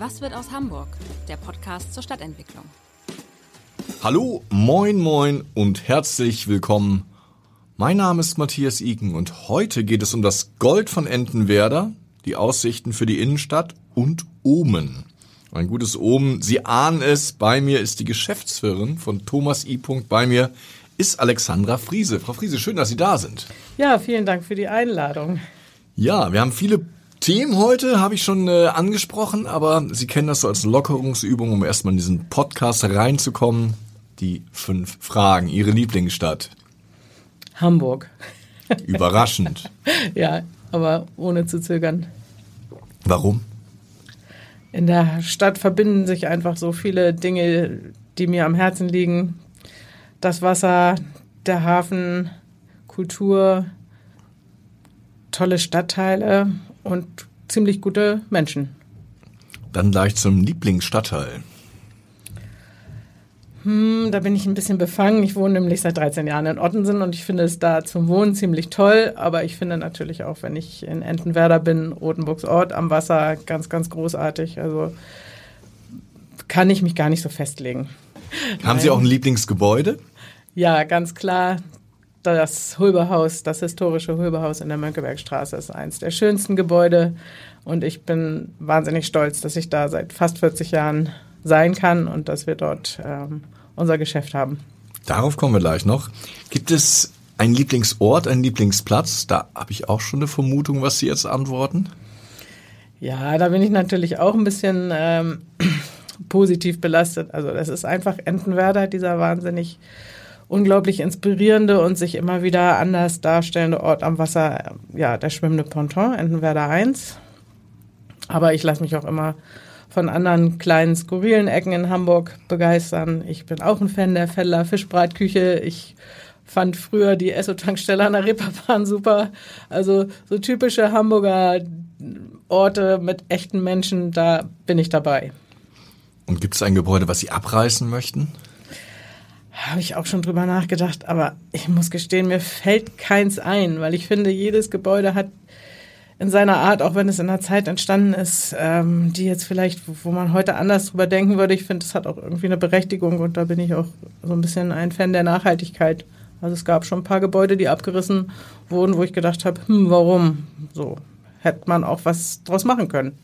Was wird aus Hamburg? Der Podcast zur Stadtentwicklung. Hallo, moin, moin und herzlich willkommen. Mein Name ist Matthias Iken und heute geht es um das Gold von Entenwerder, die Aussichten für die Innenstadt und Omen. Ein gutes Omen, Sie ahnen es, bei mir ist die Geschäftsführerin von Thomas I. Bei mir ist Alexandra Friese. Frau Friese, schön, dass Sie da sind. Ja, vielen Dank für die Einladung. Ja, wir haben viele Themen heute habe ich schon äh, angesprochen, aber Sie kennen das so als Lockerungsübung, um erstmal in diesen Podcast reinzukommen. Die fünf Fragen. Ihre Lieblingsstadt? Hamburg. Überraschend. ja, aber ohne zu zögern. Warum? In der Stadt verbinden sich einfach so viele Dinge, die mir am Herzen liegen. Das Wasser, der Hafen, Kultur, tolle Stadtteile und ziemlich gute Menschen. Dann gleich zum Lieblingsstadtteil. Hm, da bin ich ein bisschen befangen. Ich wohne nämlich seit 13 Jahren in Ottensen und ich finde es da zum Wohnen ziemlich toll. Aber ich finde natürlich auch, wenn ich in Entenwerder bin, Rotenburgs Ort am Wasser, ganz, ganz großartig. Also kann ich mich gar nicht so festlegen. Haben Nein. Sie auch ein Lieblingsgebäude? Ja, ganz klar das Hulbehaus, das historische Hulbehaus in der Mönckebergstraße ist eins der schönsten Gebäude und ich bin wahnsinnig stolz, dass ich da seit fast 40 Jahren sein kann und dass wir dort ähm, unser Geschäft haben. Darauf kommen wir gleich noch. Gibt es einen Lieblingsort, einen Lieblingsplatz? Da habe ich auch schon eine Vermutung, was Sie jetzt antworten. Ja, da bin ich natürlich auch ein bisschen ähm, positiv belastet. Also das ist einfach Entenwerder, dieser wahnsinnig unglaublich inspirierende und sich immer wieder anders darstellende Ort am Wasser, ja, der schwimmende Ponton, Entenwerder 1. Aber ich lasse mich auch immer von anderen kleinen, skurrilen Ecken in Hamburg begeistern. Ich bin auch ein Fan der Feller Fischbreitküche. Ich fand früher die Esso-Tankstelle an der Reeperbahn super. Also so typische Hamburger Orte mit echten Menschen, da bin ich dabei. Und gibt es ein Gebäude, was Sie abreißen möchten? Habe ich auch schon drüber nachgedacht, aber ich muss gestehen, mir fällt keins ein, weil ich finde, jedes Gebäude hat in seiner Art, auch wenn es in einer Zeit entstanden ist, ähm, die jetzt vielleicht, wo man heute anders drüber denken würde, ich finde, es hat auch irgendwie eine Berechtigung und da bin ich auch so ein bisschen ein Fan der Nachhaltigkeit. Also es gab schon ein paar Gebäude, die abgerissen wurden, wo ich gedacht habe, hm, warum? So hätte man auch was draus machen können.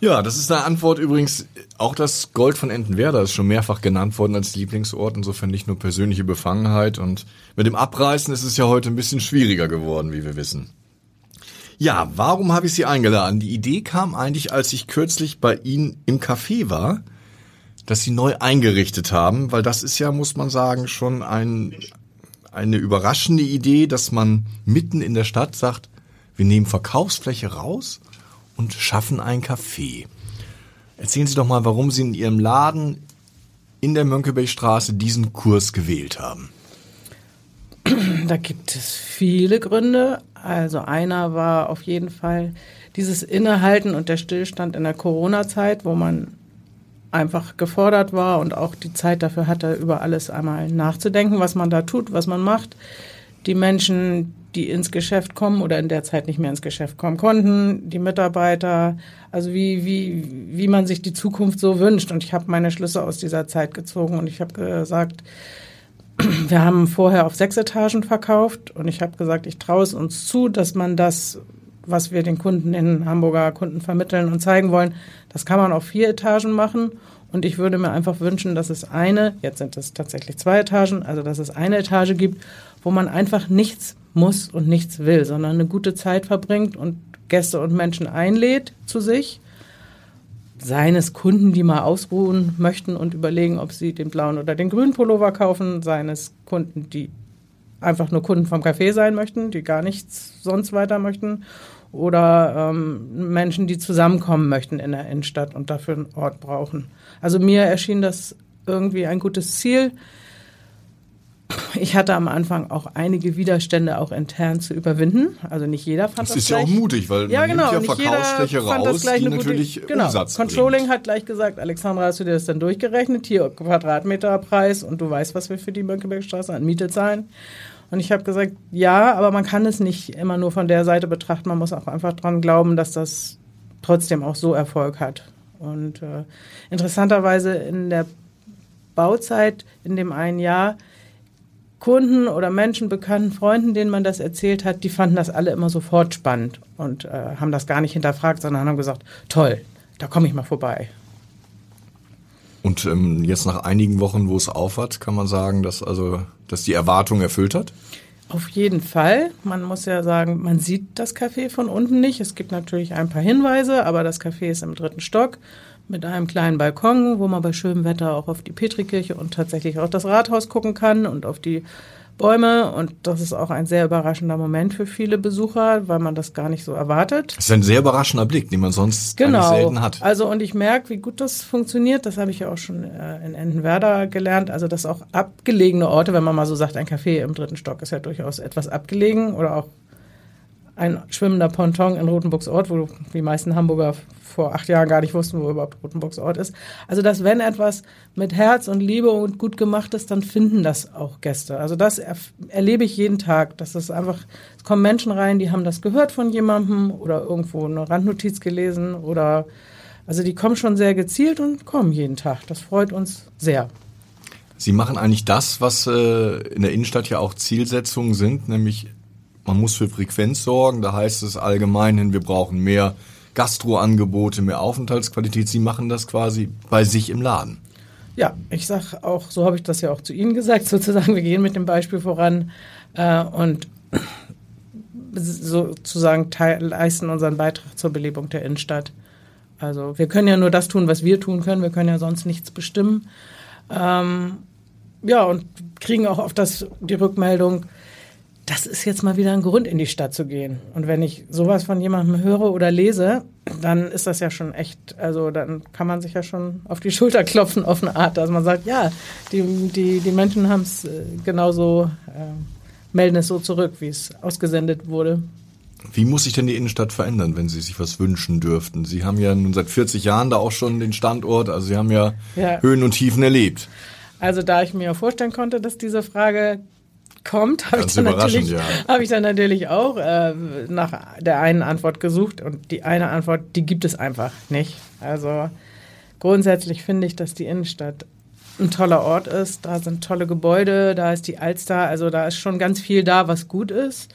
Ja, das ist eine Antwort übrigens. Auch das Gold von Entenwerder ist schon mehrfach genannt worden als Lieblingsort. Insofern nicht nur persönliche Befangenheit. Und mit dem Abreißen ist es ja heute ein bisschen schwieriger geworden, wie wir wissen. Ja, warum habe ich Sie eingeladen? Die Idee kam eigentlich, als ich kürzlich bei Ihnen im Café war, dass Sie neu eingerichtet haben, weil das ist ja, muss man sagen, schon ein, eine überraschende Idee, dass man mitten in der Stadt sagt, wir nehmen Verkaufsfläche raus und schaffen ein Café. Erzählen Sie doch mal, warum Sie in Ihrem Laden in der Mönckebergstraße diesen Kurs gewählt haben. Da gibt es viele Gründe. Also einer war auf jeden Fall dieses Innehalten und der Stillstand in der Corona-Zeit, wo man einfach gefordert war und auch die Zeit dafür hatte, über alles einmal nachzudenken, was man da tut, was man macht. Die Menschen, die ins Geschäft kommen oder in der Zeit nicht mehr ins Geschäft kommen konnten, die Mitarbeiter, also wie, wie, wie man sich die Zukunft so wünscht. Und ich habe meine Schlüsse aus dieser Zeit gezogen und ich habe gesagt, wir haben vorher auf sechs Etagen verkauft und ich habe gesagt, ich traue es uns zu, dass man das, was wir den Kunden in Hamburger Kunden vermitteln und zeigen wollen, das kann man auf vier Etagen machen. Und ich würde mir einfach wünschen, dass es eine, jetzt sind es tatsächlich zwei Etagen, also dass es eine Etage gibt, wo man einfach nichts muss und nichts will, sondern eine gute Zeit verbringt und Gäste und Menschen einlädt zu sich. Seines Kunden, die mal ausruhen möchten und überlegen, ob sie den blauen oder den grünen Pullover kaufen. Seines Kunden, die einfach nur Kunden vom Café sein möchten, die gar nichts sonst weiter möchten oder ähm, Menschen, die zusammenkommen möchten in der Innenstadt und dafür einen Ort brauchen. Also mir erschien das irgendwie ein gutes Ziel. Ich hatte am Anfang auch einige Widerstände auch intern zu überwinden. Also nicht jeder fand das. Das ist ja gleich. auch mutig, weil Ja, man genau. nimmt ja nicht jeder Verkaufsfläche raus, die gute- natürlich genau. Umsatz Controlling bringt. hat gleich gesagt, Alexandra, hast du dir das dann durchgerechnet? Hier Quadratmeterpreis und du weißt, was wir für die Mönckebergstraße an Miete zahlen. Und ich habe gesagt, ja, aber man kann es nicht immer nur von der Seite betrachten. Man muss auch einfach dran glauben, dass das trotzdem auch so Erfolg hat. Und äh, interessanterweise in der Bauzeit in dem einen Jahr Kunden oder Menschen, Bekannten, Freunden, denen man das erzählt hat, die fanden das alle immer sofort spannend und äh, haben das gar nicht hinterfragt, sondern haben gesagt, toll, da komme ich mal vorbei. Und ähm, jetzt nach einigen Wochen, wo es aufhat, kann man sagen, dass also dass die Erwartung erfüllt hat. Auf jeden Fall. Man muss ja sagen, man sieht das Café von unten nicht. Es gibt natürlich ein paar Hinweise, aber das Café ist im dritten Stock mit einem kleinen Balkon, wo man bei schönem Wetter auch auf die Petrikirche und tatsächlich auch das Rathaus gucken kann und auf die Bäume. Und das ist auch ein sehr überraschender Moment für viele Besucher, weil man das gar nicht so erwartet. Das ist ein sehr überraschender Blick, den man sonst Genau. selten hat. Also und ich merke, wie gut das funktioniert. Das habe ich ja auch schon äh, in Entenwerder gelernt. Also dass auch abgelegene Orte, wenn man mal so sagt, ein Café im dritten Stock ist ja durchaus etwas abgelegen oder auch ein schwimmender Ponton in Rotenburgs Ort, wo die meisten Hamburger vor acht Jahren gar nicht wussten, wo überhaupt Rotenburgs Ort ist. Also dass wenn etwas mit Herz und Liebe und gut gemacht ist, dann finden das auch Gäste. Also das erf- erlebe ich jeden Tag. Das ist einfach, es kommen Menschen rein, die haben das gehört von jemandem oder irgendwo eine Randnotiz gelesen oder also die kommen schon sehr gezielt und kommen jeden Tag. Das freut uns sehr. Sie machen eigentlich das, was äh, in der Innenstadt ja auch Zielsetzungen sind, nämlich man muss für Frequenz sorgen. Da heißt es allgemein hin, wir brauchen mehr Gastroangebote, mehr Aufenthaltsqualität. Sie machen das quasi bei sich im Laden. Ja, ich sag auch, so habe ich das ja auch zu Ihnen gesagt, sozusagen, wir gehen mit dem Beispiel voran äh, und sozusagen leisten unseren Beitrag zur Belebung der Innenstadt. Also wir können ja nur das tun, was wir tun können, wir können ja sonst nichts bestimmen. Ähm, ja, und kriegen auch auf das die Rückmeldung, das ist jetzt mal wieder ein Grund, in die Stadt zu gehen. Und wenn ich sowas von jemandem höre oder lese, dann ist das ja schon echt, also dann kann man sich ja schon auf die Schulter klopfen auf eine Art, dass man sagt, ja, die, die, die Menschen haben es äh, genauso, äh, melden es so zurück, wie es ausgesendet wurde. Wie muss sich denn die Innenstadt verändern, wenn Sie sich was wünschen dürften? Sie haben ja nun seit 40 Jahren da auch schon den Standort, also Sie haben ja, Ja. Höhen und Tiefen erlebt. Also da ich mir vorstellen konnte, dass diese Frage kommt, habe ich, dann natürlich- ja. habe ich dann natürlich auch äh, nach der einen Antwort gesucht und die eine Antwort, die gibt es einfach nicht. Also grundsätzlich finde ich, dass die Innenstadt ein toller Ort ist. Da sind tolle Gebäude, da ist die Alster, also da ist schon ganz viel da, was gut ist.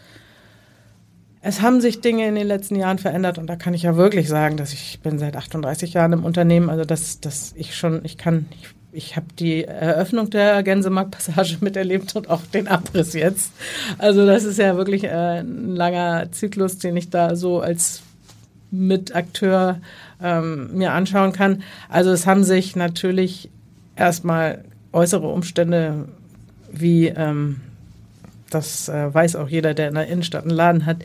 Es haben sich Dinge in den letzten Jahren verändert und da kann ich ja wirklich sagen, dass ich, ich bin seit 38 Jahren im Unternehmen, also dass, dass ich schon, ich kann, ich, ich habe die Eröffnung der Gänsemarkt-Passage miterlebt und auch den Abriss jetzt. Also das ist ja wirklich äh, ein langer Zyklus, den ich da so als Mitakteur ähm, mir anschauen kann. Also es haben sich natürlich erstmal äußere Umstände wie ähm, das äh, weiß auch jeder, der in der Innenstadt einen Laden hat.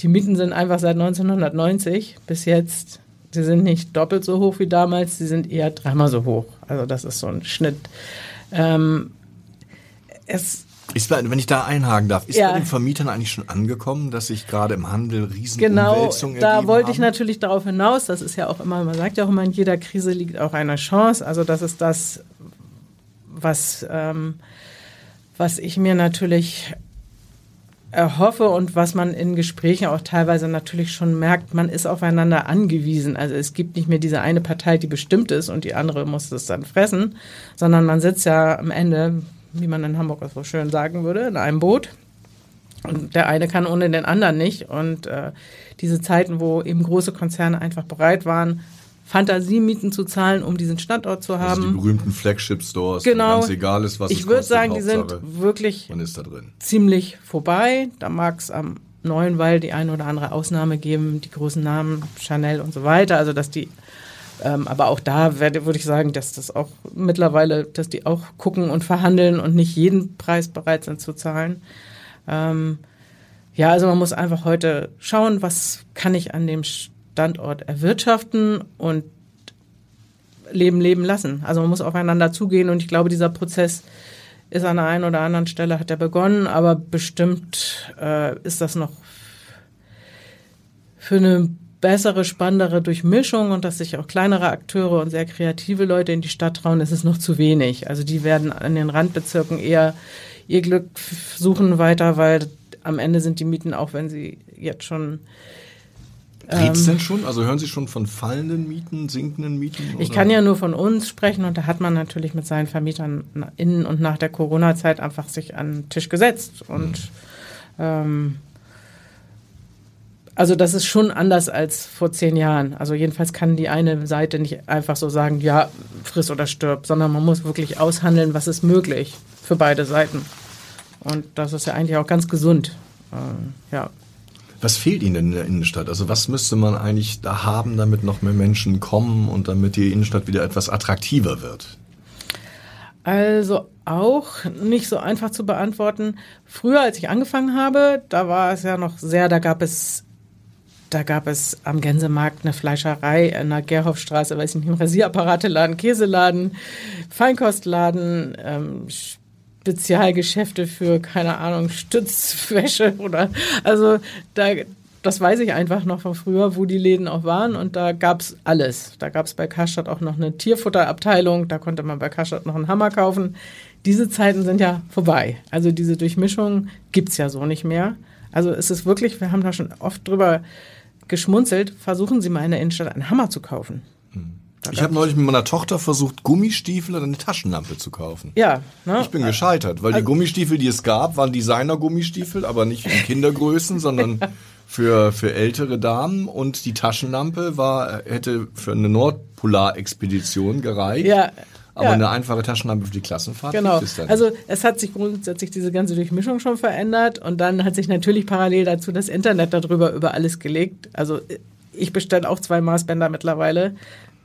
Die Mieten sind einfach seit 1990 bis jetzt, sie sind nicht doppelt so hoch wie damals, sie sind eher dreimal so hoch. Also das ist so ein Schnitt. Ähm, es Ist, wenn ich da einhaken darf, ist Ja. bei den Vermietern eigentlich schon angekommen, dass sich gerade im Handel riesen Genau, da wollte ich haben? natürlich darauf hinaus, das ist ja auch immer, man sagt ja auch immer, in jeder Krise liegt auch eine Chance. Also das ist das, was, ähm, was ich mir natürlich erhoffe und was man in Gesprächen auch teilweise natürlich schon merkt, man ist aufeinander angewiesen. Also es gibt nicht mehr diese eine Partei, die bestimmt ist und die andere muss es dann fressen, sondern man sitzt ja am Ende, wie man in Hamburg so schön sagen würde, in einem Boot. Und der eine kann ohne den anderen nicht. Und äh, diese Zeiten, wo eben große Konzerne einfach bereit waren, Fantasiemieten zu zahlen, um diesen Standort zu Also die haben. berühmten Flagship-Stores, Genau. ganz egal ist, was ich es würde sagen, die sind wirklich man ist da drin. ziemlich vorbei. Da mag es am neuen Wall die eine oder andere Ausnahme geben, die großen Namen, Chanel und so weiter. Also dass die, ähm, aber auch da werde, würde ich sagen, dass das auch mittlerweile, dass die auch gucken und verhandeln und nicht jeden Preis bereit sind zu zahlen. Ähm, ja, also man muss einfach heute schauen, was kann ich an dem Standort erwirtschaften und Leben leben lassen. Also man muss aufeinander zugehen und ich glaube, dieser Prozess ist an der einen oder anderen Stelle hat er begonnen, aber bestimmt äh, ist das noch für eine bessere, spannendere Durchmischung und dass sich auch kleinere Akteure und sehr kreative Leute in die Stadt trauen, ist es noch zu wenig. Also die werden an den Randbezirken eher ihr Glück suchen weiter, weil am Ende sind die Mieten, auch wenn sie jetzt schon Dreht es denn schon? Also hören Sie schon von fallenden Mieten, sinkenden Mieten? Oder? Ich kann ja nur von uns sprechen und da hat man natürlich mit seinen Vermietern in und nach der Corona-Zeit einfach sich an den Tisch gesetzt und mhm. ähm, also das ist schon anders als vor zehn Jahren. Also jedenfalls kann die eine Seite nicht einfach so sagen, ja, friss oder stirb, sondern man muss wirklich aushandeln, was ist möglich für beide Seiten. Und das ist ja eigentlich auch ganz gesund. Äh, ja. Was fehlt Ihnen in der Innenstadt? Also was müsste man eigentlich da haben, damit noch mehr Menschen kommen und damit die Innenstadt wieder etwas attraktiver wird? Also auch nicht so einfach zu beantworten. Früher, als ich angefangen habe, da war es ja noch sehr, da gab es da gab es am Gänsemarkt eine Fleischerei in der Gerhofstraße, weiß ich nicht, einen Rasierapparateladen, Käseladen, Feinkostladen, ähm, Spezialgeschäfte für, keine Ahnung, Stützwäsche oder, also da, das weiß ich einfach noch von früher, wo die Läden auch waren und da gab's alles. Da gab's bei Karstadt auch noch eine Tierfutterabteilung, da konnte man bei Karstadt noch einen Hammer kaufen. Diese Zeiten sind ja vorbei. Also diese Durchmischung gibt's ja so nicht mehr. Also es ist wirklich, wir haben da schon oft drüber geschmunzelt, versuchen Sie mal in der Innenstadt einen Hammer zu kaufen. Ich habe neulich mit meiner Tochter versucht, Gummistiefel und eine Taschenlampe zu kaufen. Ja. Ne? Ich bin gescheitert, weil die Gummistiefel, die es gab, waren Designer-Gummistiefel, aber nicht in Kindergrößen, sondern für, für ältere Damen. Und die Taschenlampe war, hätte für eine Nordpolarexpedition gereicht. Ja. Aber ja. eine einfache Taschenlampe für die Klassenfahrt genau. gibt es dann. Also es hat sich grundsätzlich diese ganze Durchmischung schon verändert und dann hat sich natürlich parallel dazu das Internet darüber über alles gelegt. Also ich bestelle auch zwei Maßbänder mittlerweile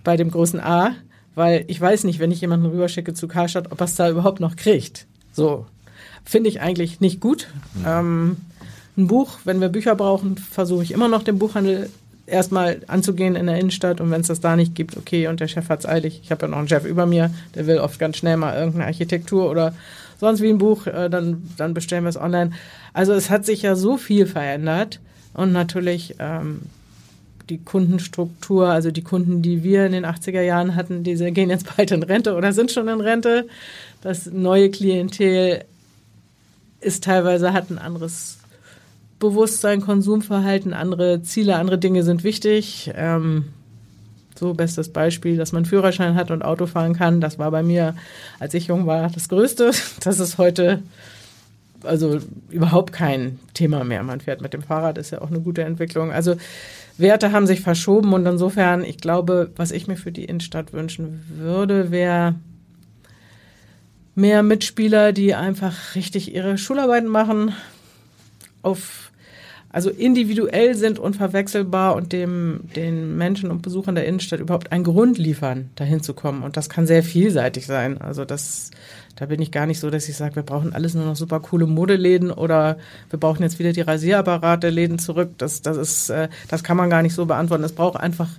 bei dem großen A, weil ich weiß nicht, wenn ich jemanden rüberschicke zu Karstadt, ob er es da überhaupt noch kriegt. So finde ich eigentlich nicht gut. Mhm. Ähm, ein Buch, wenn wir Bücher brauchen, versuche ich immer noch den Buchhandel erstmal anzugehen in der Innenstadt und wenn es das da nicht gibt, okay, und der Chef hat es eilig. Ich habe ja noch einen Chef über mir, der will oft ganz schnell mal irgendeine Architektur oder sonst wie ein Buch, äh, dann, dann bestellen wir es online. Also es hat sich ja so viel verändert und natürlich ähm, die Kundenstruktur, also die Kunden, die wir in den 80er Jahren hatten, diese gehen jetzt bald in Rente oder sind schon in Rente. Das neue Klientel ist teilweise, hat ein anderes Bewusstsein, Konsumverhalten, andere Ziele, andere Dinge sind wichtig. Ähm, so bestes Beispiel, dass man Führerschein hat und Auto fahren kann. Das war bei mir, als ich jung war, das Größte. Das ist heute also überhaupt kein Thema mehr. Man fährt mit dem Fahrrad, ist ja auch eine gute Entwicklung. Also Werte haben sich verschoben und insofern, ich glaube, was ich mir für die Innenstadt wünschen würde, wäre mehr Mitspieler, die einfach richtig ihre Schularbeiten machen, auf also individuell sind, unverwechselbar und dem, den Menschen und Besuchern der Innenstadt überhaupt einen Grund liefern, dahin zu kommen. Und das kann sehr vielseitig sein. Also das, da bin ich gar nicht so, dass ich sage, wir brauchen alles nur noch super coole Modeläden oder wir brauchen jetzt wieder die Rasierapparate Läden zurück. Das, das ist, äh, das kann man gar nicht so beantworten. Es braucht einfach,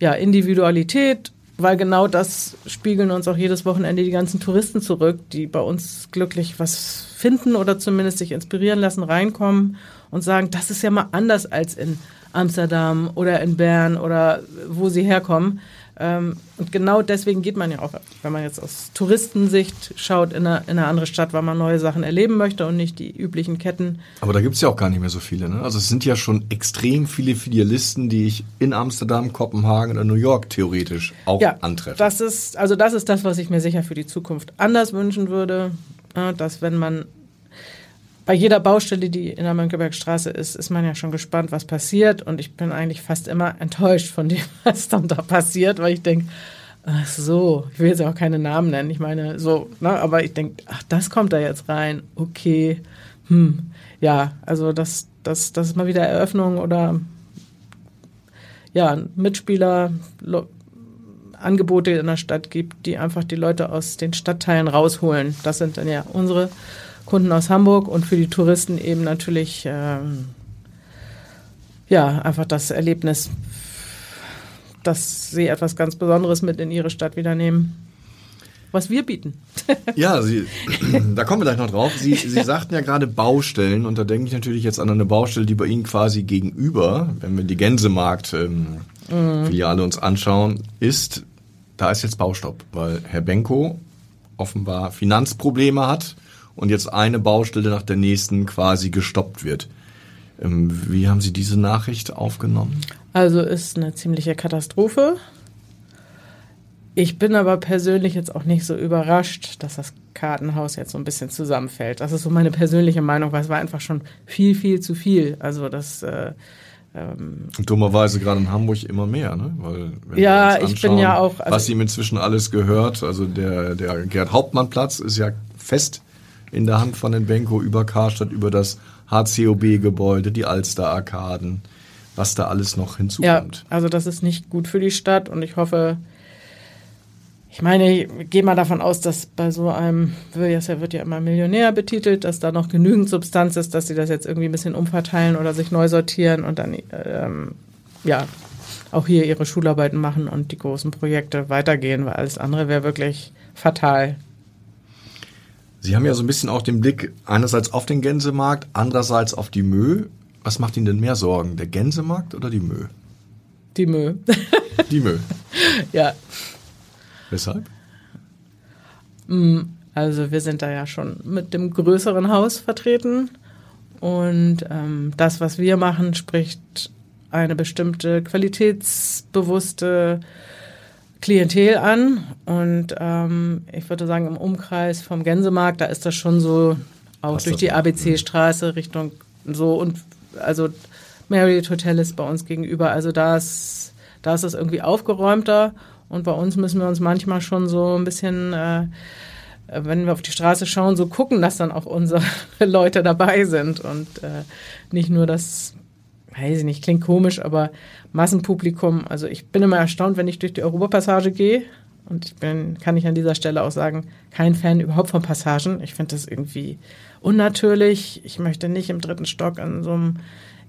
ja, Individualität, weil genau das spiegeln uns auch jedes Wochenende die ganzen Touristen zurück, die bei uns glücklich was finden oder zumindest sich inspirieren lassen, reinkommen und sagen, das ist ja mal anders als in Amsterdam oder in Bern oder wo sie herkommen. Ähm, und genau deswegen geht man ja auch, wenn man jetzt aus Touristensicht schaut, in eine, in eine andere Stadt, weil man neue Sachen erleben möchte und nicht die üblichen Ketten. Aber da gibt es ja auch gar nicht mehr so viele. Ne? Also es sind ja schon extrem viele Filialisten, die ich in Amsterdam, Kopenhagen oder New York theoretisch auch ja, antreffe. Das ist, also das ist das, was ich mir sicher für die Zukunft anders wünschen würde. Dass wenn man bei jeder Baustelle, die in der Mönckebergstraße ist, ist man ja schon gespannt, was passiert. Und ich bin eigentlich fast immer enttäuscht von dem, was dann da passiert, weil ich denke, ach so, ich will jetzt auch keine Namen nennen. Ich meine, so, ne, aber ich denke, ach, das kommt da jetzt rein. Okay, hm, ja, also das, das, das ist mal wieder Eröffnung oder ja, Mitspieler, Lo Angebote in der Stadt gibt, die einfach die Leute aus den Stadtteilen rausholen. Das sind dann ja unsere Kunden aus Hamburg und für die Touristen eben natürlich ähm, ja einfach das Erlebnis, dass sie etwas ganz Besonderes mit in ihre Stadt wieder nehmen was wir bieten. ja, Sie, da kommen wir gleich noch drauf. Sie, Sie sagten ja gerade Baustellen und da denke ich natürlich jetzt an eine Baustelle, die bei Ihnen quasi gegenüber, wenn wir die Gänsemarkt-Filiale ähm, uns anschauen, ist, da ist jetzt Baustopp, weil Herr Benko offenbar Finanzprobleme hat und jetzt eine Baustelle nach der nächsten quasi gestoppt wird. Ähm, wie haben Sie diese Nachricht aufgenommen? Also ist eine ziemliche Katastrophe. Ich bin aber persönlich jetzt auch nicht so überrascht, dass das Kartenhaus jetzt so ein bisschen zusammenfällt. Das ist so meine persönliche Meinung, weil es war einfach schon viel, viel zu viel. Also das äh, ähm, Dummerweise gerade in Hamburg immer mehr, ne? Weil, ja, ich bin ja auch. Also was ihm inzwischen alles gehört, also der, der Gerd Hauptmann Platz ist ja fest in der Hand von den Benko über Karstadt, über das HCOB-Gebäude, die Alster-Arkaden, was da alles noch hinzukommt. Ja, also das ist nicht gut für die Stadt und ich hoffe, ich meine, ich gehe mal davon aus, dass bei so einem, Willias wird ja immer Millionär betitelt, dass da noch genügend Substanz ist, dass sie das jetzt irgendwie ein bisschen umverteilen oder sich neu sortieren und dann, ähm, ja, auch hier ihre Schularbeiten machen und die großen Projekte weitergehen, weil alles andere wäre wirklich fatal. Sie haben ja so ein bisschen auch den Blick einerseits auf den Gänsemarkt, andererseits auf die Mö. Was macht Ihnen denn mehr Sorgen, der Gänsemarkt oder die Mö? Die Mö. die Mö. ja. Weshalb? Mm, also wir sind da ja schon mit dem größeren Haus vertreten und ähm, das, was wir machen, spricht eine bestimmte qualitätsbewusste Klientel an. Und ähm, ich würde sagen im Umkreis vom Gänsemarkt, da ist das schon so auch Passt durch die ABC-Straße Richtung so. Und also Marriott Hotel ist bei uns gegenüber, also da ist, da ist es irgendwie aufgeräumter. Und bei uns müssen wir uns manchmal schon so ein bisschen, äh, wenn wir auf die Straße schauen, so gucken, dass dann auch unsere Leute dabei sind. Und äh, nicht nur das, weiß ich nicht, klingt komisch, aber Massenpublikum. Also ich bin immer erstaunt, wenn ich durch die Europapassage gehe. Und ich bin, kann ich an dieser Stelle auch sagen, kein Fan überhaupt von Passagen. Ich finde das irgendwie unnatürlich. Ich möchte nicht im dritten Stock an so einem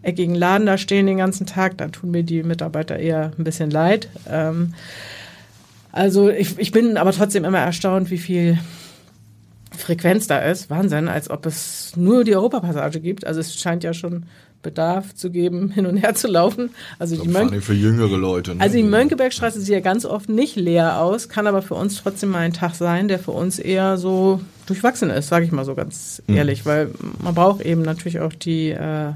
eckigen Laden da stehen den ganzen Tag. Da tun mir die Mitarbeiter eher ein bisschen leid. Ähm, also ich, ich bin aber trotzdem immer erstaunt, wie viel Frequenz da ist. Wahnsinn, als ob es nur die Europapassage gibt. Also es scheint ja schon Bedarf zu geben, hin und her zu laufen. Also die Mönch für jüngere Leute. Ne? Also die Mönckebergstraße sieht ja ganz oft nicht leer aus, kann aber für uns trotzdem mal ein Tag sein, der für uns eher so durchwachsen ist, sage ich mal so ganz mhm. ehrlich, weil man braucht eben natürlich auch die, äh,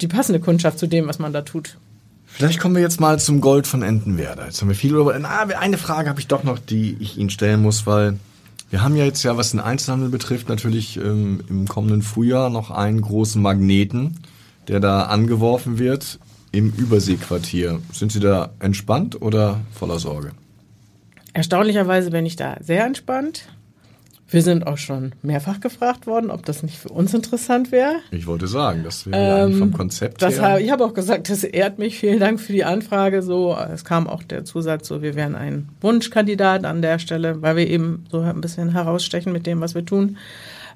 die passende Kundschaft zu dem, was man da tut. Vielleicht kommen wir jetzt mal zum Gold von Entenwerder. Jetzt haben wir viel über. Na, eine Frage habe ich doch noch, die ich Ihnen stellen muss, weil wir haben ja jetzt ja, was den Einzelhandel betrifft, natürlich ähm, im kommenden Frühjahr noch einen großen Magneten, der da angeworfen wird im Überseequartier. Sind Sie da entspannt oder voller Sorge? Erstaunlicherweise bin ich da sehr entspannt. Wir sind auch schon mehrfach gefragt worden, ob das nicht für uns interessant wäre. Ich wollte sagen, das wäre ähm, vom Konzept das her. Hab, ich habe auch gesagt, das ehrt mich. Vielen Dank für die Anfrage. So, es kam auch der Zusatz, so wir wären ein Wunschkandidat an der Stelle, weil wir eben so ein bisschen herausstechen mit dem, was wir tun.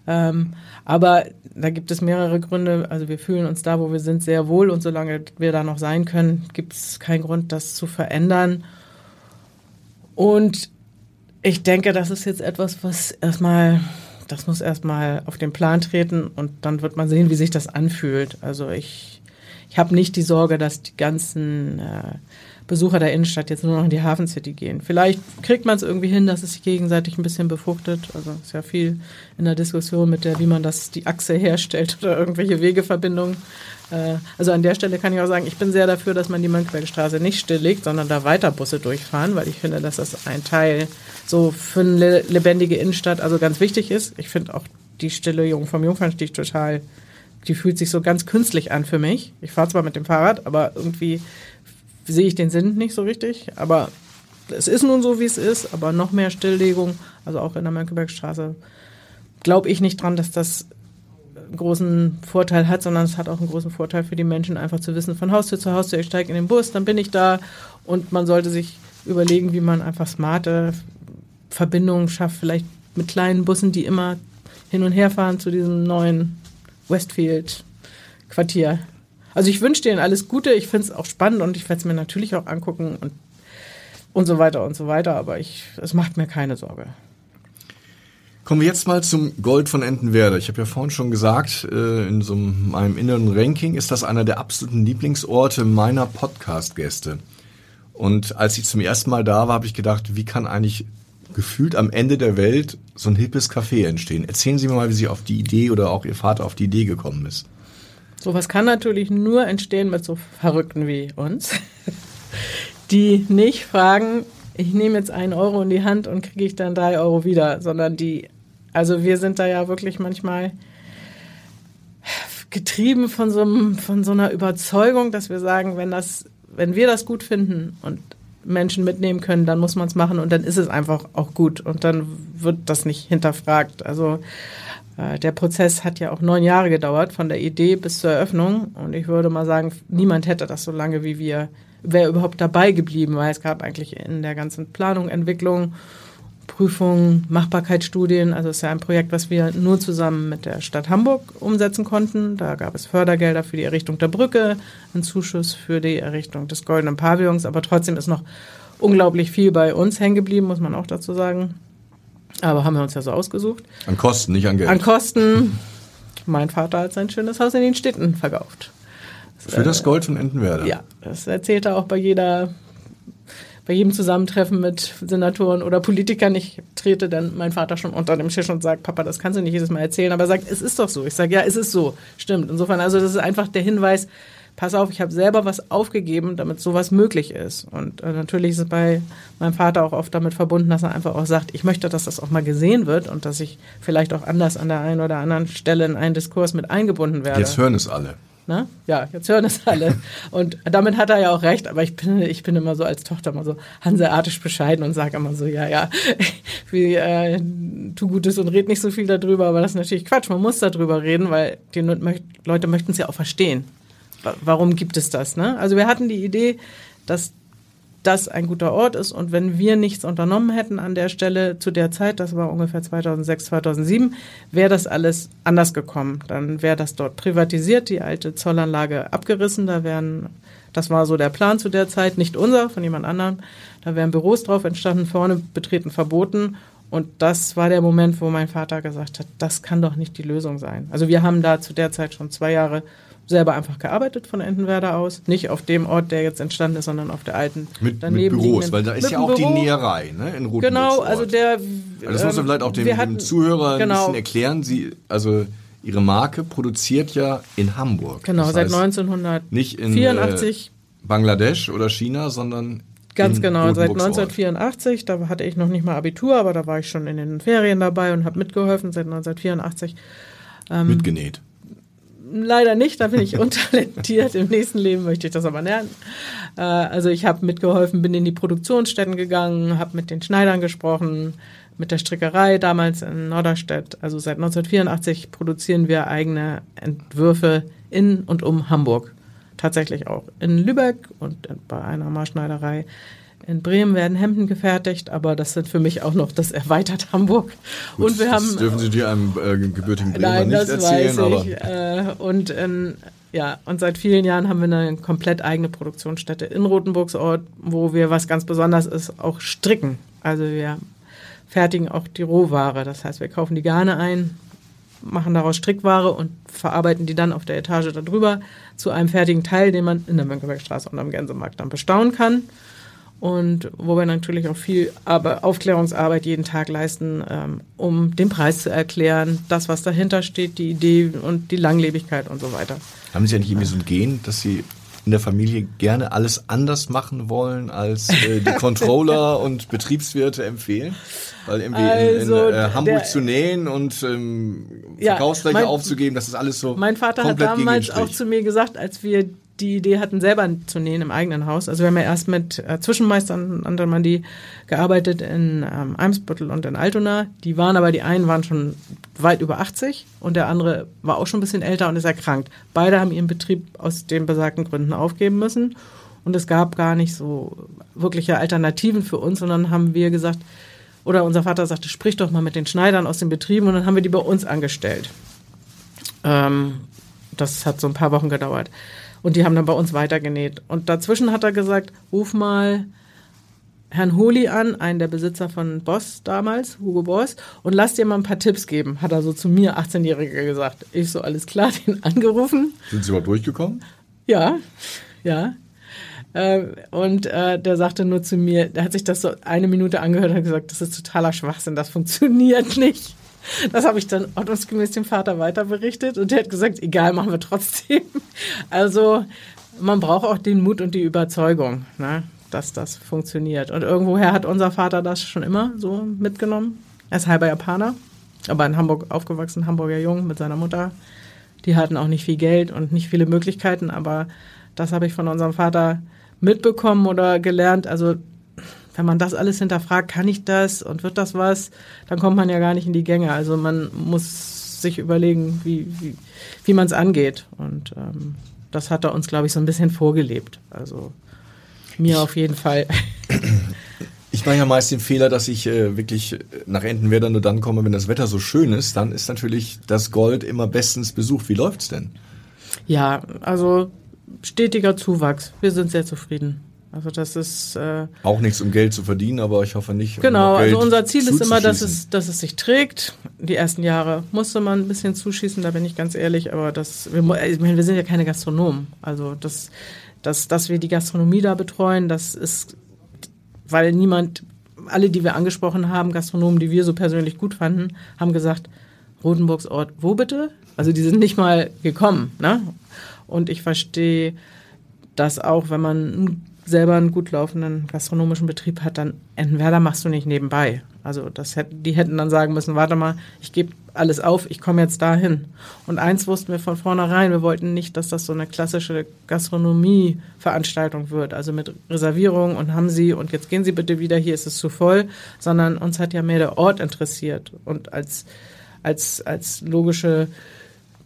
Ähm, aber da gibt es mehrere Gründe. Also wir fühlen uns da, wo wir sind, sehr wohl und solange wir da noch sein können, gibt es keinen Grund, das zu verändern. Und ich denke, das ist jetzt etwas, was erstmal, das muss erstmal auf den Plan treten und dann wird man sehen, wie sich das anfühlt. Also ich, ich habe nicht die Sorge, dass die ganzen äh, Besucher der Innenstadt jetzt nur noch in die Hafen City gehen. Vielleicht kriegt man es irgendwie hin, dass es sich gegenseitig ein bisschen befruchtet. Also ist ja viel in der Diskussion mit der, wie man das die Achse herstellt oder irgendwelche Wegeverbindungen. Äh, also an der Stelle kann ich auch sagen, ich bin sehr dafür, dass man die Mönckebergstraße nicht stilllegt, sondern da weiter Busse durchfahren, weil ich finde, dass das ein Teil so für eine lebendige Innenstadt also ganz wichtig ist. Ich finde auch die Stille Jung vom Jungfernstich total, die fühlt sich so ganz künstlich an für mich. Ich fahre zwar mit dem Fahrrad, aber irgendwie sehe ich den Sinn nicht so richtig. Aber es ist nun so, wie es ist, aber noch mehr Stilllegung, also auch in der Mönckebergstraße, glaube ich nicht dran, dass das einen großen Vorteil hat, sondern es hat auch einen großen Vorteil für die Menschen, einfach zu wissen, von Haustür zu Haustür, ich steige in den Bus, dann bin ich da und man sollte sich überlegen, wie man einfach smarte Verbindungen schafft, vielleicht mit kleinen Bussen, die immer hin und her fahren zu diesem neuen Westfield-Quartier. Also ich wünsche denen alles Gute, ich finde es auch spannend und ich werde es mir natürlich auch angucken und, und so weiter und so weiter, aber ich, es macht mir keine Sorge. Kommen wir jetzt mal zum Gold von Entenwerder. Ich habe ja vorhin schon gesagt, äh, in so einem inneren Ranking ist das einer der absoluten Lieblingsorte meiner Podcast-Gäste. Und als ich zum ersten Mal da war, habe ich gedacht, wie kann eigentlich gefühlt am Ende der Welt so ein hippes Café entstehen? Erzählen Sie mir mal, wie Sie auf die Idee oder auch Ihr Vater auf die Idee gekommen ist. Sowas kann natürlich nur entstehen mit so Verrückten wie uns, die nicht fragen, ich nehme jetzt einen Euro in die Hand und kriege ich dann drei Euro wieder, sondern die, also wir sind da ja wirklich manchmal getrieben von so, einem, von so einer Überzeugung, dass wir sagen, wenn das, wenn wir das gut finden und Menschen mitnehmen können, dann muss man es machen und dann ist es einfach auch gut und dann wird das nicht hinterfragt. Also der Prozess hat ja auch neun Jahre gedauert, von der Idee bis zur Eröffnung und ich würde mal sagen, niemand hätte das so lange wie wir wäre überhaupt dabei geblieben, weil es gab eigentlich in der ganzen Planung, Entwicklung, Prüfung, Machbarkeitsstudien, also es ist ja ein Projekt, was wir nur zusammen mit der Stadt Hamburg umsetzen konnten. Da gab es Fördergelder für die Errichtung der Brücke, einen Zuschuss für die Errichtung des Goldenen Pavillons, aber trotzdem ist noch unglaublich viel bei uns hängen geblieben, muss man auch dazu sagen. Aber haben wir uns ja so ausgesucht. An Kosten, nicht an Geld. An Kosten. Mein Vater hat sein schönes Haus in den Städten verkauft. Für das Gold von Entenwerder. Ja, das erzählt er auch bei jeder, bei jedem Zusammentreffen mit Senatoren oder Politikern. Ich trete dann mein Vater schon unter dem Tisch und sagt, Papa, das kannst du nicht jedes Mal erzählen, aber er sagt, es ist doch so. Ich sage, ja, es ist so. Stimmt. Insofern, also das ist einfach der Hinweis, pass auf, ich habe selber was aufgegeben, damit sowas möglich ist. Und äh, natürlich ist es bei meinem Vater auch oft damit verbunden, dass er einfach auch sagt, ich möchte, dass das auch mal gesehen wird und dass ich vielleicht auch anders an der einen oder anderen Stelle in einen Diskurs mit eingebunden werde. Jetzt hören es alle. Ne? Ja, jetzt hören es alle. Und damit hat er ja auch recht, aber ich bin, ich bin immer so als Tochter immer so hanseatisch bescheiden und sage immer so, ja, ja, wie, äh, tu Gutes und red nicht so viel darüber, aber das ist natürlich Quatsch. Man muss darüber reden, weil die Leute möchten es ja auch verstehen. Warum gibt es das? Ne? Also wir hatten die Idee, dass das ein guter Ort ist. Und wenn wir nichts unternommen hätten an der Stelle zu der Zeit, das war ungefähr 2006, 2007, wäre das alles anders gekommen. Dann wäre das dort privatisiert, die alte Zollanlage abgerissen. Da wären, das war so der Plan zu der Zeit, nicht unser, von jemand anderem. Da wären Büros drauf entstanden, vorne betreten verboten. Und das war der Moment, wo mein Vater gesagt hat, das kann doch nicht die Lösung sein. Also wir haben da zu der Zeit schon zwei Jahre selber einfach gearbeitet von Entenwerder aus. Nicht auf dem Ort, der jetzt entstanden ist, sondern auf der alten. Mit, mit Büros, weil da ist ja auch Büro. die Näherei ne, in Rotenburg. Genau, also der. Also das muss man vielleicht auch dem, hatten, dem Zuhörer genau. ein bisschen erklären. Sie, also Ihre Marke produziert ja in Hamburg. Genau, das seit 1984. Nicht in äh, Bangladesch oder China, sondern Ganz genau, seit 1984, da hatte ich noch nicht mal Abitur, aber da war ich schon in den Ferien dabei und habe mitgeholfen seit 1984. Ähm, Mitgenäht leider nicht, da bin ich untalentiert. Im nächsten Leben möchte ich das aber lernen. Äh, also ich habe mitgeholfen, bin in die Produktionsstätten gegangen, habe mit den Schneidern gesprochen, mit der Strickerei damals in Norderstedt. Also seit 1984 produzieren wir eigene Entwürfe in und um Hamburg. Tatsächlich auch in Lübeck und bei einer Marschneiderei in Bremen werden Hemden gefertigt, aber das sind für mich auch noch das erweitert Hamburg. Gut, und wir das haben dürfen Sie dir einem äh, gebürtigen Bremer nein, nicht das erzählen, weiß ich. Äh, und in, ja, und seit vielen Jahren haben wir eine komplett eigene Produktionsstätte in Rotenburgsort, wo wir was ganz Besonderes ist, auch stricken. Also wir fertigen auch die Rohware. Das heißt, wir kaufen die Garne ein, machen daraus Strickware und verarbeiten die dann auf der Etage darüber zu einem fertigen Teil, den man in der Mönckebergstraße und am Gänsemarkt dann bestaunen kann und wo wir natürlich auch viel Aufklärungsarbeit jeden Tag leisten, ähm, um den Preis zu erklären, das, was dahinter steht, die Idee und die Langlebigkeit und so weiter. Haben Sie ja nicht irgendwie so ein Gen, dass Sie in der Familie gerne alles anders machen wollen, als äh, die Controller und Betriebswirte empfehlen? Weil irgendwie also in, in äh, Hamburg der, zu nähen und ähm, Verkaufsfläche ja, mein, aufzugeben, das ist alles so. Mein Vater hat damals auch zu mir gesagt, als wir die Idee hatten, selber zu nähen im eigenen Haus. Also wir haben ja erst mit äh, Zwischenmeistern an der man die gearbeitet in ähm, Eimsbüttel und in Altona. Die waren aber, die einen waren schon weit über 80 und der andere war auch schon ein bisschen älter und ist erkrankt. Beide haben ihren Betrieb aus den besagten Gründen aufgeben müssen. Und es gab gar nicht so wirkliche Alternativen für uns, sondern haben wir gesagt, oder unser Vater sagte, sprich doch mal mit den Schneidern aus den Betrieben und dann haben wir die bei uns angestellt. Ähm, das hat so ein paar Wochen gedauert. Und die haben dann bei uns weitergenäht. Und dazwischen hat er gesagt, ruf mal Herrn Holi an, einen der Besitzer von Boss damals, Hugo Boss, und lass dir mal ein paar Tipps geben, hat er so zu mir, 18-Jähriger, gesagt. Ich so, alles klar, den angerufen. Sind Sie überhaupt durchgekommen? Ja, ja. Äh, und äh, der sagte nur zu mir, der hat sich das so eine Minute angehört und hat gesagt, das ist totaler Schwachsinn, das funktioniert nicht. Das habe ich dann ordnungsgemäß dem Vater weiter berichtet und der hat gesagt, egal, machen wir trotzdem. Also man braucht auch den Mut und die Überzeugung, ne, dass das funktioniert. Und irgendwoher hat unser Vater das schon immer so mitgenommen. Er ist halber Japaner, aber in Hamburg aufgewachsen, Hamburger Jung mit seiner Mutter. Die hatten auch nicht viel Geld und nicht viele Möglichkeiten, aber das habe ich von unserem Vater mitbekommen oder gelernt. Also wenn man das alles hinterfragt, kann ich das und wird das was, dann kommt man ja gar nicht in die Gänge. Also man muss sich überlegen, wie, wie, wie man es angeht. Und ähm, das hat er uns, glaube ich, so ein bisschen vorgelebt. Also mir auf jeden Fall. Ich mache ja meist den Fehler, dass ich äh, wirklich nach Entenwerder nur dann komme, wenn das Wetter so schön ist. Dann ist natürlich das Gold immer bestens besucht. Wie läuft's denn? Ja, also stetiger Zuwachs. Wir sind sehr zufrieden. Also das ist äh, auch nichts, um Geld zu verdienen, aber ich hoffe nicht. Genau, um also unser Ziel ist immer, dass es, dass es sich trägt. Die ersten Jahre musste man ein bisschen zuschießen, da bin ich ganz ehrlich, aber das, wir, ich meine, wir sind ja keine Gastronomen. Also das, das, dass wir die Gastronomie da betreuen, das ist, weil niemand, alle, die wir angesprochen haben, Gastronomen, die wir so persönlich gut fanden, haben gesagt, Rotenburgs Ort, wo bitte? Also die sind nicht mal gekommen, ne? Und ich verstehe das auch, wenn man selber einen gut laufenden gastronomischen Betrieb hat, dann Entenwerder machst du nicht nebenbei. Also das hätten, die hätten dann sagen müssen, warte mal, ich gebe alles auf, ich komme jetzt dahin. Und eins wussten wir von vornherein, wir wollten nicht, dass das so eine klassische Gastronomie-Veranstaltung wird, also mit Reservierung und haben Sie und jetzt gehen Sie bitte wieder, hier ist es zu voll, sondern uns hat ja mehr der Ort interessiert und als, als, als logische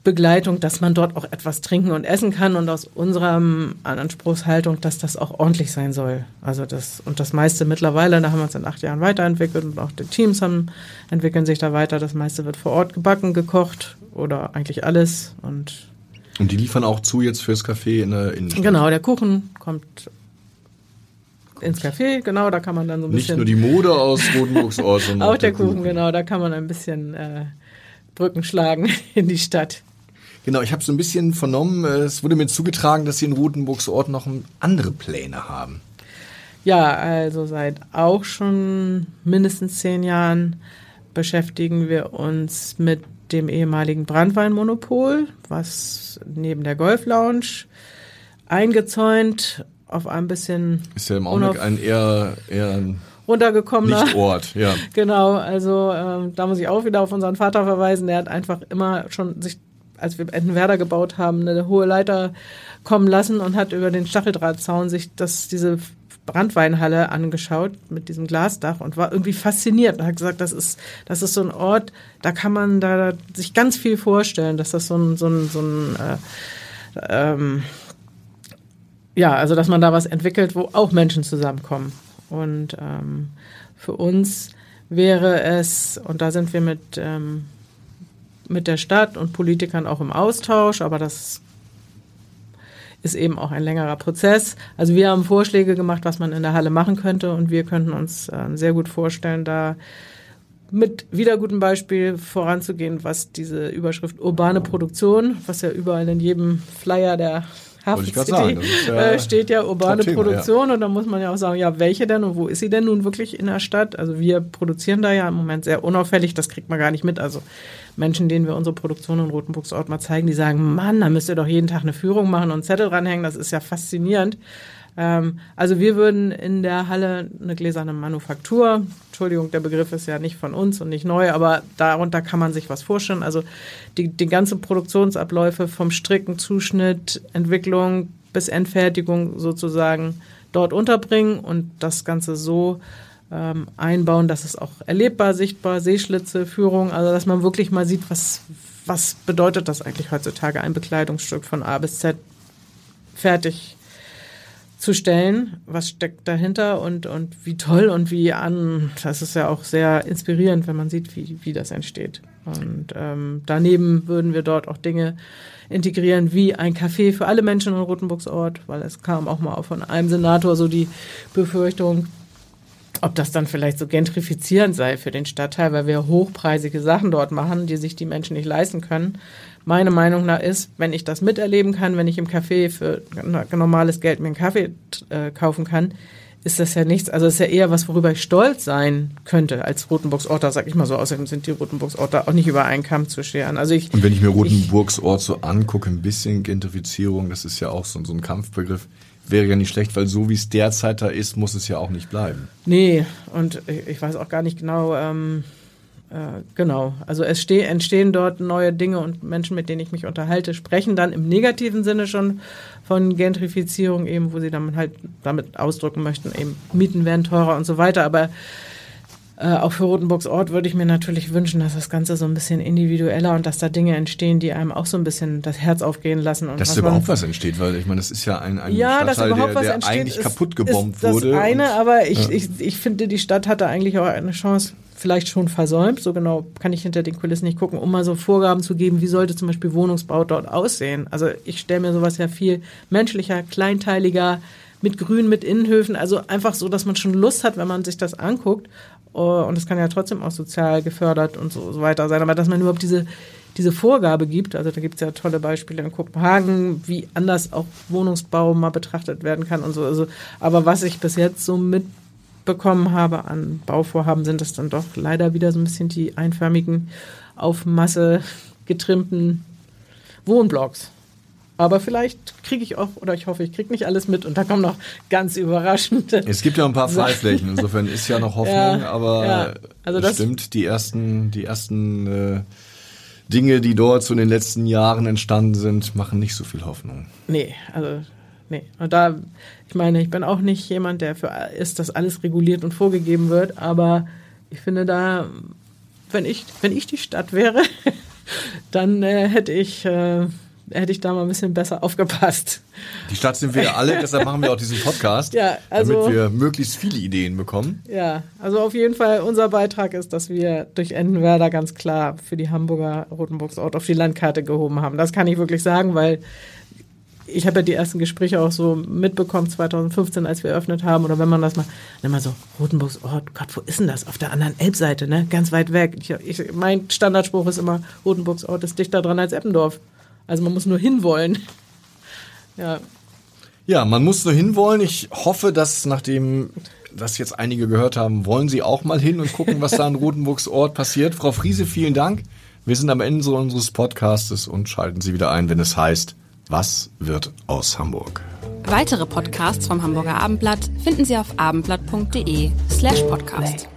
Begleitung, dass man dort auch etwas trinken und essen kann und aus unserer Anspruchshaltung, dass das auch ordentlich sein soll. Also das und das meiste mittlerweile, da haben wir uns in acht Jahren weiterentwickelt und auch die Teams haben, entwickeln sich da weiter. Das meiste wird vor Ort gebacken, gekocht oder eigentlich alles und und die liefern auch zu jetzt fürs Café in der Innenstadt. Genau, der Kuchen kommt ins Café, genau, da kann man dann so ein Nicht bisschen. Nicht nur die Mode aus Rotenburgs Ort, sondern auch der, der Kuchen, Kuchen, genau, da kann man ein bisschen äh, Brücken schlagen in die Stadt. Genau, ich habe so ein bisschen vernommen, äh, es wurde mir zugetragen, dass Sie in Rotenburgs Ort noch andere Pläne haben. Ja, also seit auch schon mindestens zehn Jahren beschäftigen wir uns mit dem ehemaligen Brandweinmonopol, was neben der Golf Lounge eingezäunt auf ein bisschen. Ist ja im Augenblick ein eher, eher ein runtergekommener. Nicht Ort, ja. genau, also ähm, da muss ich auch wieder auf unseren Vater verweisen. Der hat einfach immer schon sich als wir Entenwerder gebaut haben, eine hohe Leiter kommen lassen und hat über den Stacheldrahtzaun sich das, diese Brandweinhalle angeschaut mit diesem Glasdach und war irgendwie fasziniert und hat gesagt, das ist, das ist so ein Ort, da kann man da sich ganz viel vorstellen, dass das so ein, so ein, so ein äh, ähm, ja, also dass man da was entwickelt, wo auch Menschen zusammenkommen. Und ähm, für uns wäre es, und da sind wir mit ähm, mit der Stadt und Politikern auch im Austausch, aber das ist eben auch ein längerer Prozess. Also wir haben Vorschläge gemacht, was man in der Halle machen könnte und wir könnten uns äh, sehr gut vorstellen, da mit wieder gutem Beispiel voranzugehen, was diese Überschrift urbane Produktion, was ja überall in jedem Flyer der Hafen City sagen, ja äh, steht ja urbane Produktion ja. und da muss man ja auch sagen, ja, welche denn und wo ist sie denn nun wirklich in der Stadt? Also wir produzieren da ja im Moment sehr unauffällig, das kriegt man gar nicht mit. Also Menschen, denen wir unsere Produktion in Rotenburgsort mal zeigen, die sagen, Mann, da müsst ihr doch jeden Tag eine Führung machen und einen Zettel dranhängen, das ist ja faszinierend. Ähm, also wir würden in der Halle eine gläserne Manufaktur, Entschuldigung, der Begriff ist ja nicht von uns und nicht neu, aber darunter kann man sich was vorstellen. Also die, die ganze Produktionsabläufe vom Stricken, Zuschnitt, Entwicklung bis Endfertigung sozusagen dort unterbringen und das Ganze so ähm, einbauen, dass es auch erlebbar, sichtbar, Seeschlitze, Führung, also dass man wirklich mal sieht, was, was bedeutet das eigentlich heutzutage, ein Bekleidungsstück von A bis Z fertig zu stellen, was steckt dahinter und, und wie toll und wie an, das ist ja auch sehr inspirierend, wenn man sieht, wie, wie das entsteht. Und ähm, daneben würden wir dort auch Dinge integrieren wie ein Café für alle Menschen in Rotenburgsort, weil es kam auch mal von einem Senator so die Befürchtung, ob das dann vielleicht so gentrifizierend sei für den Stadtteil, weil wir hochpreisige Sachen dort machen, die sich die Menschen nicht leisten können. Meine Meinung nach ist, wenn ich das miterleben kann, wenn ich im Café für normales Geld mir einen Kaffee äh, kaufen kann, ist das ja nichts, also ist ja eher was, worüber ich stolz sein könnte als Rotenburgsorter, sag ich mal so. Außerdem sind die Rotenburgsorter auch nicht über einen Kamm zu scheren. Also ich, Und wenn ich mir Rotenburgsort so angucke, ein bisschen Gentrifizierung, das ist ja auch so, so ein Kampfbegriff, wäre ja nicht schlecht, weil so wie es derzeit da ist, muss es ja auch nicht bleiben. Nee, und ich weiß auch gar nicht genau, ähm, äh, genau. Also es steh, entstehen dort neue Dinge und Menschen, mit denen ich mich unterhalte, sprechen dann im negativen Sinne schon von Gentrifizierung, eben, wo sie dann halt damit ausdrücken möchten, eben Mieten werden teurer und so weiter. Aber äh, auch für Rotenburgs Ort würde ich mir natürlich wünschen, dass das Ganze so ein bisschen individueller und dass da Dinge entstehen, die einem auch so ein bisschen das Herz aufgehen lassen. Und dass was überhaupt was entsteht, weil ich meine, das ist ja ein, ein ja, Stadtteil, der, was der entsteht, eigentlich ist, kaputt gebombt ist das wurde. eine, und- aber ich, ja. ich, ich finde, die Stadt hatte eigentlich auch eine Chance, vielleicht schon versäumt, so genau kann ich hinter den Kulissen nicht gucken, um mal so Vorgaben zu geben, wie sollte zum Beispiel Wohnungsbau dort aussehen. Also ich stelle mir sowas ja viel menschlicher, kleinteiliger, mit Grün, mit Innenhöfen, also einfach so, dass man schon Lust hat, wenn man sich das anguckt. Oh, Und es kann ja trotzdem auch sozial gefördert und so, so weiter sein, aber dass man überhaupt diese, diese Vorgabe gibt, also da gibt es ja tolle Beispiele in Kopenhagen, wie anders auch Wohnungsbau mal betrachtet werden kann und so. Also, aber was ich bis jetzt so mitbekommen habe an Bauvorhaben, sind es dann doch leider wieder so ein bisschen die einförmigen, auf Masse getrimmten Wohnblocks. Aber vielleicht kriege ich auch, oder ich hoffe, ich kriege nicht alles mit und da kommen noch ganz überraschende. Es gibt ja ein paar. Freiflächen, insofern ist ja noch Hoffnung, Ja, aber ja. Also das- stimmt, die ersten, die ersten äh, Dinge, die dort so in den letzten Jahren entstanden sind, machen nicht so viel Hoffnung. Nee, also nee. Und da, ich meine, ich bin auch nicht jemand, der für ist, dass alles reguliert und vorgegeben wird, aber ich finde da, wenn ich, wenn ich die Stadt wäre, dann äh, hätte ich, äh, hätte ich da mal ein bisschen besser aufgepasst. Die Stadt sind wir ja alle, deshalb machen wir auch diesen Podcast, Ja, also- damit wir möglichst viele Ideen bekommen. Ja, also auf jeden Fall unser Beitrag ist, dass wir durch Endenwerder ganz klar für die Hamburger Rotenburgsort auf die Landkarte gehoben haben. Das kann ich wirklich sagen, weil ich habe ja die ersten Gespräche auch so mitbekommen 2015, als wir eröffnet haben. Oder wenn man das mal, dann mal so, Rotenburgsort, Gott, wo ist denn das? Auf der anderen Elbseite, ne? Ganz weit weg. Ich, ich, mein Standardspruch ist immer, Rotenburgsort ist dichter dran als Eppendorf. Also man muss nur hinwollen. Ja, Ja, man muss nur hinwollen. Ich hoffe, dass nachdem das jetzt einige gehört haben, wollen sie auch mal hin und gucken, was da in Rotenburgs Ort passiert. Frau Friese, vielen Dank. Wir sind am Ende unseres Podcastes und schalten Sie wieder ein, wenn es heißt, was wird aus Hamburg? Weitere Podcasts vom Hamburger Abendblatt finden Sie auf abendblatt.de slash podcast.